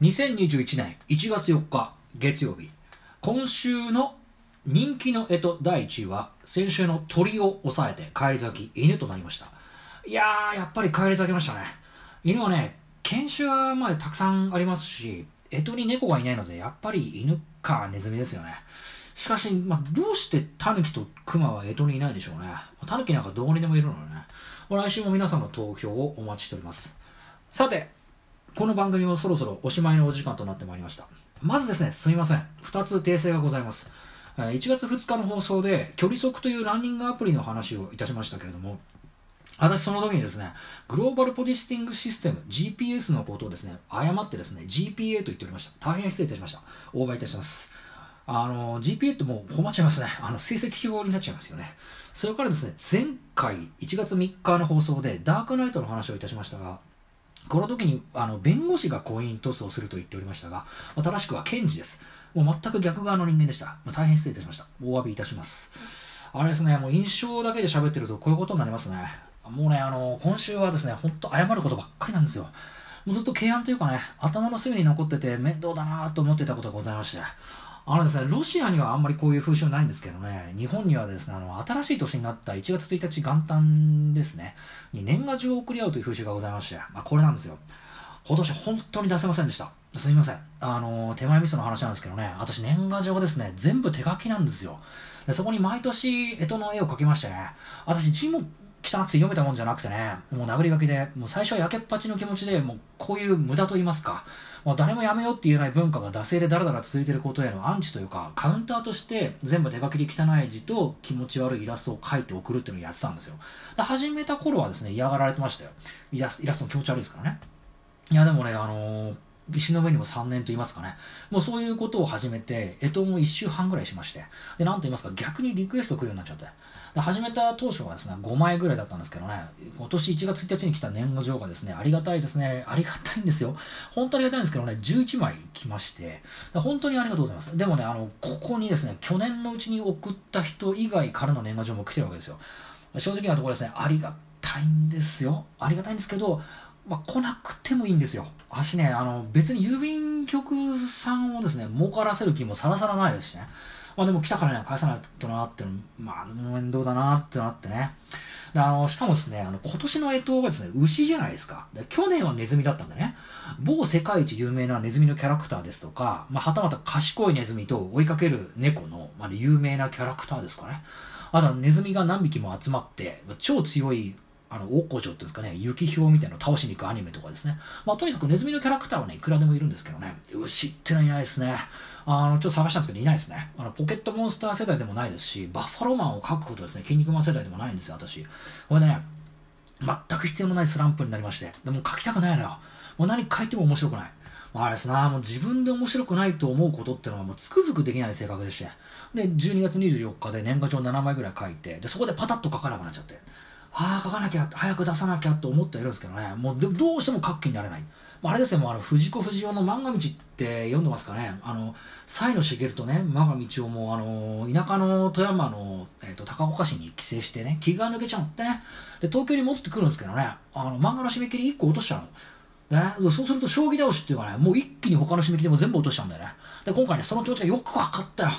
2021年1月4日月曜日。今週の人気の干支第1位は先週の鳥を抑えて返り咲き犬となりました。いやーやっぱり返り咲きましたね。犬はね犬種はまあたくさんありますし干支に猫がいないのでやっぱり犬かネズミですよね。しかし、まあ、どうしてタヌキとクマは干支にいないでしょうね。タヌキなんかどこにでもいるのね。来週も皆さんの投票をお待ちしております。さてこの番組もそろそろおしまいのお時間となってまいりました。まずですね、すみません。2つ訂正がございます。1月2日の放送で、距離測というランニングアプリの話をいたしましたけれども、私その時にですね、グローバルポジシティングシステム GPS のことをですね、誤ってですね、GPA と言っておりました。大変失礼いたしました。大場いたします。あの、GPA ってもう困っちゃいますね。あの、成績表になっちゃいますよね。それからですね、前回1月3日の放送でダークナイトの話をいたしましたが、この時にあの弁護士が婚姻トスをすると言っておりましたが、ま、正しくは検事です。もう全く逆側の人間でした。まあ、大変失礼いたしました。お詫びいたします。あれですね、もう印象だけで喋ってるとこういうことになりますね。もうね、あの、今週はですね、ほんと謝ることばっかりなんですよ。もうずっと敬案というかね、頭の隅に残ってて面倒だなと思ってたことがございまして、あのですね、ロシアにはあんまりこういう風習ないんですけどね、日本にはですね、あの、新しい年になった1月1日元旦ですね、に年賀状を送り合うという風習がございまして、まあ、これなんですよ。今年本当に出せませんでした。すみません。あの、手前味噌の話なんですけどね、私年賀状ですね、全部手書きなんですよ。でそこに毎年、干支の絵を描きましてね、私字も汚くて読めたもんじゃなくてね、もう殴り書きで、もう最初はやけっぱちの気持ちで、もうこういう無駄と言いますか、もう誰もやめようって言えない文化が惰性でだらだら続いてることへのアンチというか、カウンターとして全部手書きで汚い字と気持ち悪いイラストを描いて送るっていうのをやってたんですよ。で始めた頃はですね、嫌がられてましたよ。イラスイラストも気持ち悪いですからね。いや、でもね、あのー石の上にも3年と言いますかね。もうそういうことを始めて、えとも1週半ぐらいしまして。で、なんと言いますか、逆にリクエスト来るようになっちゃって。で始めた当初はですね、5枚ぐらいだったんですけどね、今年1月1日に来た年賀状がですね、ありがたいですね、ありがたいんですよ。本当ありがたいんですけどね、11枚来まして、本当にありがとうございます。でもね、あの、ここにですね、去年のうちに送った人以外からの年賀状も来てるわけですよ。正直なところですね、ありがたいんですよ。ありがたいんですけど、まあ、来なくてもいいんですよ。私ね、あの、別に郵便局さんをですね、儲からせる気もさらさらないですしね。まあでも来たからね、返さないとなって、まあ面倒だなってなってね。であの、しかもですね、あの、今年の干支がですね、牛じゃないですか。で去年はネズミだったんでね、某世界一有名なネズミのキャラクターですとか、まあ、はたまた賢いネズミと追いかける猫の、まあ、有名なキャラクターですかね。あとはネズミが何匹も集まって、超強いあの、大古城っていうんですかね、雪氷みたいなのを倒しに行くアニメとかですね。まあ、とにかくネズミのキャラクターはね、いくらでもいるんですけどね、牛ってのはいないですね。あの、ちょっと探したんですけど、いないですね。あの、ポケットモンスター世代でもないですし、バッファローマンを描くことですね、筋肉マン世代でもないんですよ、私。これね、全く必要のないスランプになりまして、でも描きたくないのよ。もう何書いても面白くない。あれですな、もう自分で面白くないと思うことってのはもうつくづくできない性格でして。で、12月24日で年賀状7枚ぐらい書いて、で、そこでパタッと書かなくなっちゃって。ああ、書かなきゃ、早く出さなきゃと思っているんですけどね、もうどうしても書く気になれない。あれですよ、もうあの藤子不二雄の漫画道って読んでますかね、あの西野茂とね、漫画道をもうあの田舎の富山の、えーと、高岡市に帰省してね、気が抜けちゃってね、で東京に戻ってくるんですけどね、あの漫画の締め切り1個落としちゃうの。ね、そうすると将棋倒しっていうかね、もう一気に他の締め切りも全部落としちゃうんだよね。で、今回ね、その気持ちがよく分かったよ。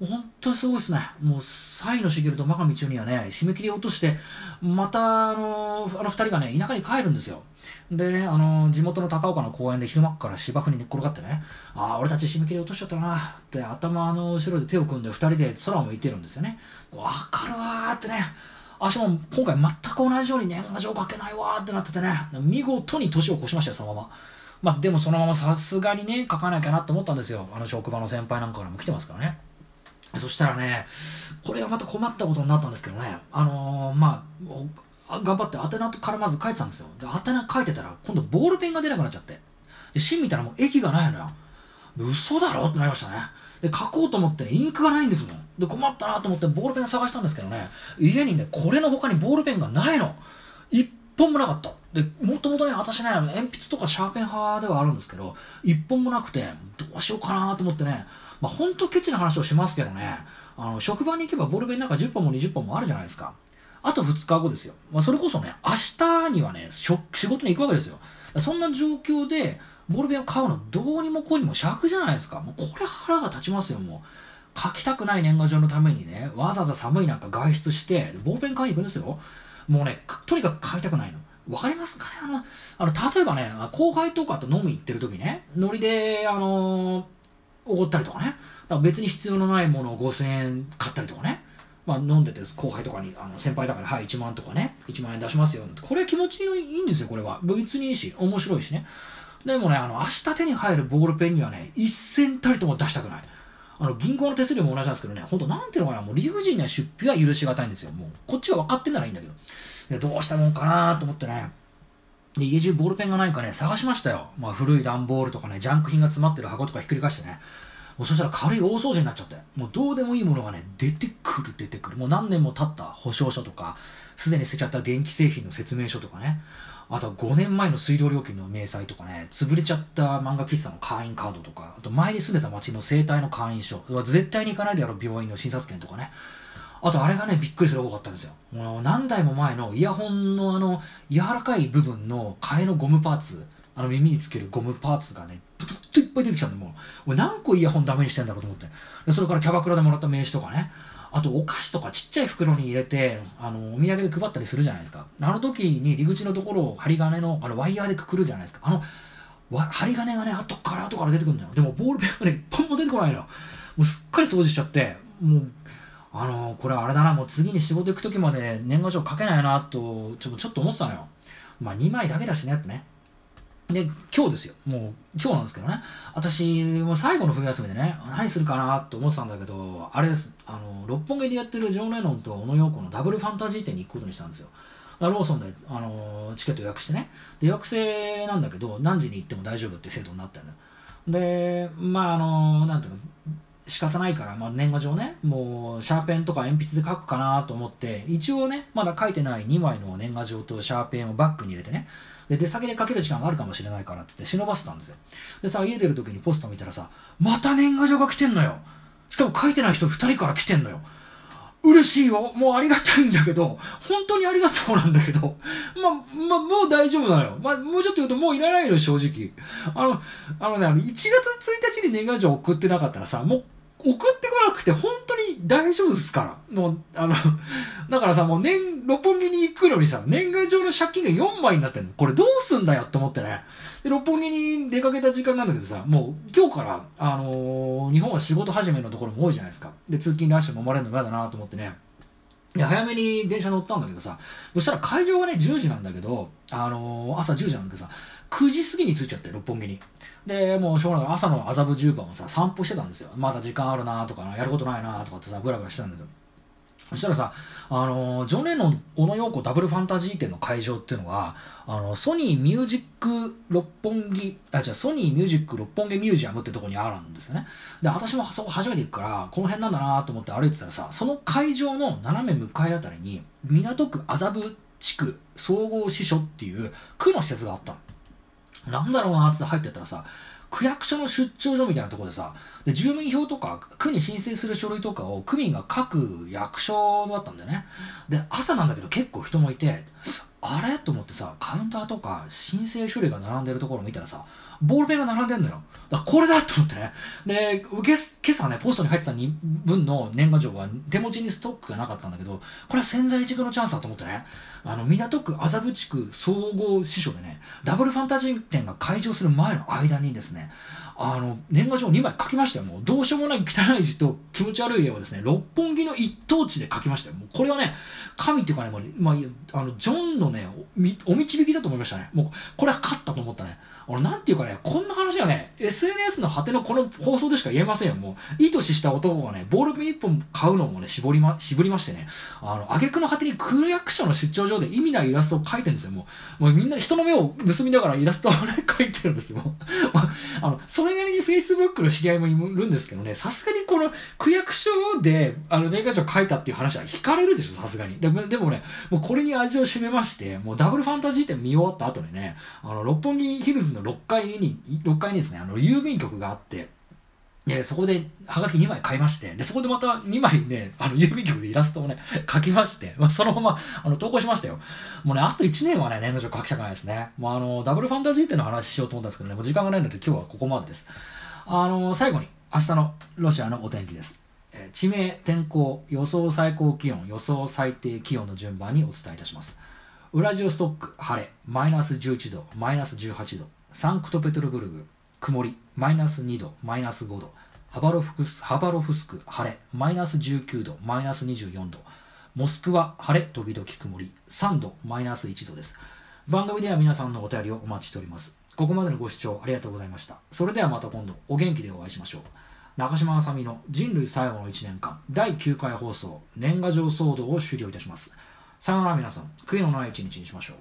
本当にすごいですね。もう、サイの茂と真上中にはね、締め切り落として、また、あの、あの二人がね、田舎に帰るんですよ。でね、あの、地元の高岡の公園で昼間から芝生に寝っ転がってね、ああ、俺たち締め切り落としちゃったなって頭の後ろで手を組んで二人で空を向いてるんですよね。わかるわーってね。足も今回全く同じように年賀状書けないわーってなっててね、見事に年を越しましたよ、そのまま。まあでもそのままさすがにね、書かなきゃなって思ったんですよ。あの職場の先輩なんかからも来てますからね。そしたらね、これがまた困ったことになったんですけどね、あのー、まあ、頑張って宛名からまず書いてたんですよ。で、宛名書いてたら、今度ボールペンが出なくなっちゃって。で、芯見たらもう液がないのよ。嘘だろ？ってなりましたね。で、書こうと思ってね、インクがないんですもん。で、困ったなと思ってボールペン探したんですけどね、家にね、これの他にボールペンがないの。一本もなかった。で、もともとね、私ね、鉛筆とかシャーペン派ではあるんですけど、一本もなくて、どうしようかなと思ってね、まあ、ほんとケチな話をしますけどね、あの、職場に行けばボールペンなんか10本も20本もあるじゃないですか。あと2日後ですよ。まあ、それこそね、明日にはね、仕事に行くわけですよ。そんな状況で、ボールペンを買うのどうにもこうにも尺じゃないですか。もうこれ腹が立ちますよ、もう。書きたくない年賀状のためにね、わざわざ寒い中外出して、ボールペン買いに行くんですよ。もうね、とにかく買いたくないの。わかりますかね？あの、あの、例えばね、後輩とかと飲み行ってる時ね、ノリで、あのー、おごったりとかね。だから別に必要のないものを5000円買ったりとかね。まあ、飲んでて後輩とかにあの先輩だからはい1万とかね。1万円出しますよこれ気持ちいいんですよこれは。別にいいし面白いしね。でもねあの明日手に入るボールペンにはね一銭たりとも出したくない。あの銀行の手数料も同じなんですけどね。本当なんていうのかなもう理不尽な出費は許しがたいんですよ。もうこっちが分かってんならいいんだけど。でどうしたもんかなと思ってね。で家中ボールペンがないかね探しましたよ、まあ、古い段ボールとかねジャンク品が詰まってる箱とかひっくり返してね。もうそしたら軽い大掃除になっちゃって、もうどうでもいいものがね、出てくる出てくる。もう何年も経った保証書とか、すでに捨てちゃった電気製品の説明書とかね、あとは5年前の水道料金の明細とかね、潰れちゃった漫画喫茶の会員カードとか、あと前に住んでた町の生態の会員証、絶対に行かないであろう病院の診察券とかね、あとあれがね、びっくりする多かったんですよ。もう何台も前のイヤホンのあの、柔らかい部分の替えのゴムパーツ、あの耳につけるゴムパーツがね、といっぱい出てきたんで、もう、俺何個イヤホンダメにしてんだろうと思って。でそれからキャバクラでもらった名刺とかね、あとお菓子とかちっちゃい袋に入れて、あの、お土産で配ったりするじゃないですか。あの時に入り口のところを針金の、あの、ワイヤーでくくるじゃないですか。あの、針金がね、後から後から出てくるんだよ。でもボールペンがね、一本も出てこないのよ。もうすっかり掃除しちゃって、もう、あのこれあれだな、もう次に仕事行く時まで、年賀状書けないなと、ちょちょっと思ってたのよ。まあ2枚だけだしね、ってね。で、今日ですよ。もう、今日なんですけどね。私、もう最後の冬休みでね、何するかなと思ってたんだけど、あれです。あの、六本木でやってるジョン・レノンと小野陽子のダブルファンタジー店に行くことにしたんですよ。ローソンで、あのチケット予約してね。で、予約制なんだけど、何時に行っても大丈夫っていう制度になってるので、まあ、あのなんていうの、仕方ないから、まあ、年賀状ね、もう、シャーペンとか鉛筆で書くかなと思って、一応ね、まだ書いてない2枚の年賀状とシャーペンをバッグに入れてね、で、出先でかける時間があるかもしれないからっつって忍ばせたんですよ。でさ、家出る時にポスト見たらさ、また年賀状が来てんのよ。しかも書いてない人2人から来てんのよ。嬉しいよ。もうありがたいんだけど、本当にありがとうなんだけど、ま、ま、もう大丈夫なのよ。ま、もうちょっと言うともういらないのよ、正直。あの、あのね、1月1日に年賀状送ってなかったらさ、もう送ってこなくて本当に大丈夫ですから。もう、あの、だからさ、もう年、六本木に行くのにさ、年賀状の借金が4枚になってんの。これどうすんだよって思ってね。で、六本木に出かけた時間なんだけどさ、もう今日から、あのー、日本は仕事始めのところも多いじゃないですか。で、通勤ラッシュ飲まれるの嫌だなと思ってね。で、早めに電車乗ったんだけどさ、そしたら会場がね、10時なんだけど、あのー、朝10時なんだけどさ、9時過ぎに着いちゃって、六本木に。で、もうしょうがない。朝の麻布十番をさ、散歩してたんですよ。まだ時間あるなとかやることないなとかってさ、ブラブラしてたんですよ。そしたらさ、あの、ジョン・レノン、小野洋子ダブルファンタジー展の会場っていうのが、あの、ソニーミュージック六本木、あ、じゃソニーミュージック六本木ミュージアムってとこにあるんですね。で、私もそこ初めて行くから、この辺なんだなと思って歩いてたらさ、その会場の斜め向かいあたりに、港区麻布地区総合支所っていう区の施設があったの。なんだろうなって入ってったらさ、区役所の出張所みたいなとこでさ、で住民票とか、区に申請する書類とかを区民が書く役所だったんだよね。で、朝なんだけど結構人もいて、あれ？と思ってさ、カウンターとか申請書類が並んでるところを見たらさ、ボールペンが並んでんのよ。だこれだと思ってね。で、受け、今朝ね、ポストに入ってた分の年賀状は手持ちにストックがなかったんだけど、これは潜在一遇のチャンスだと思ってね。あの、港区麻布地区総合支所でね、ダブルファンタジー店が開場する前の間にですね、あの、年賀状2枚書きましたよ。もう、どうしようもない汚い字と気持ち悪い絵をですね、六本木の一等地で書きましたよ。もう、これはね、神っていうかね、もう、まあ、あの、ジョンのねお、お導きだと思いましたね。もう、これは勝ったと思ったね。俺、なんていうかね、こんな話はね、SNS の果てのこの放送でしか言えませんよ。もう、いい年した男がね、ボールペン一本買うのもね、絞りま、絞りましてね、あの、挙句の果てに区役所の出張所で意味ないイラストを描いてるんですよ。もう、もうみんな人の目を盗みながらイラストをね、描いてるんですよ。あの、それなりに Facebook の知り合いもいるんですけどね、さすがにこの区役所で、あの、年賀状書いたっていう話は惹かれるでしょ、さすがに。ででもね、もうこれに味を占めまして、もうダブルファンタジーって見終わった後にね、あの、六本木ヒルズの6階に6階にですね、あの、郵便局があって、で、そこで、はがき2枚買いまして、で、そこでまた2枚ね、あの、郵便局でイラストをね、書きまして、まあ、そのまま、あの、投稿しましたよ。もうね、あと1年はね、年賀状書きたくないですね。もうあの、ダブルファンタジーっての話しようと思ったんですけどね、もう時間がないので今日はここまでです。あの、最後に、明日のロシアのお天気です。え地名、天候、予想最高気温、予想最低気温の順番にお伝えいたします。ウラジオストック、晴れ、マイナス11度、マイナス18度。サンクトペテルブルグ、曇り、マイナス2度、マイナス5度。ハバロフスハバロフスク、晴れ、マイナス19度、マイナス24度。モスクワ、晴れ、時々曇り、3度、マイナス1度です。番組では皆さんのお便りをお待ちしております。ここまでのご視聴ありがとうございました。それではまた今度、お元気でお会いしましょう。中島あさみの人類最後の1年間、第9回放送、年賀状騒動を終了いたします。さよなら皆さん、悔いのない一日にしましょう。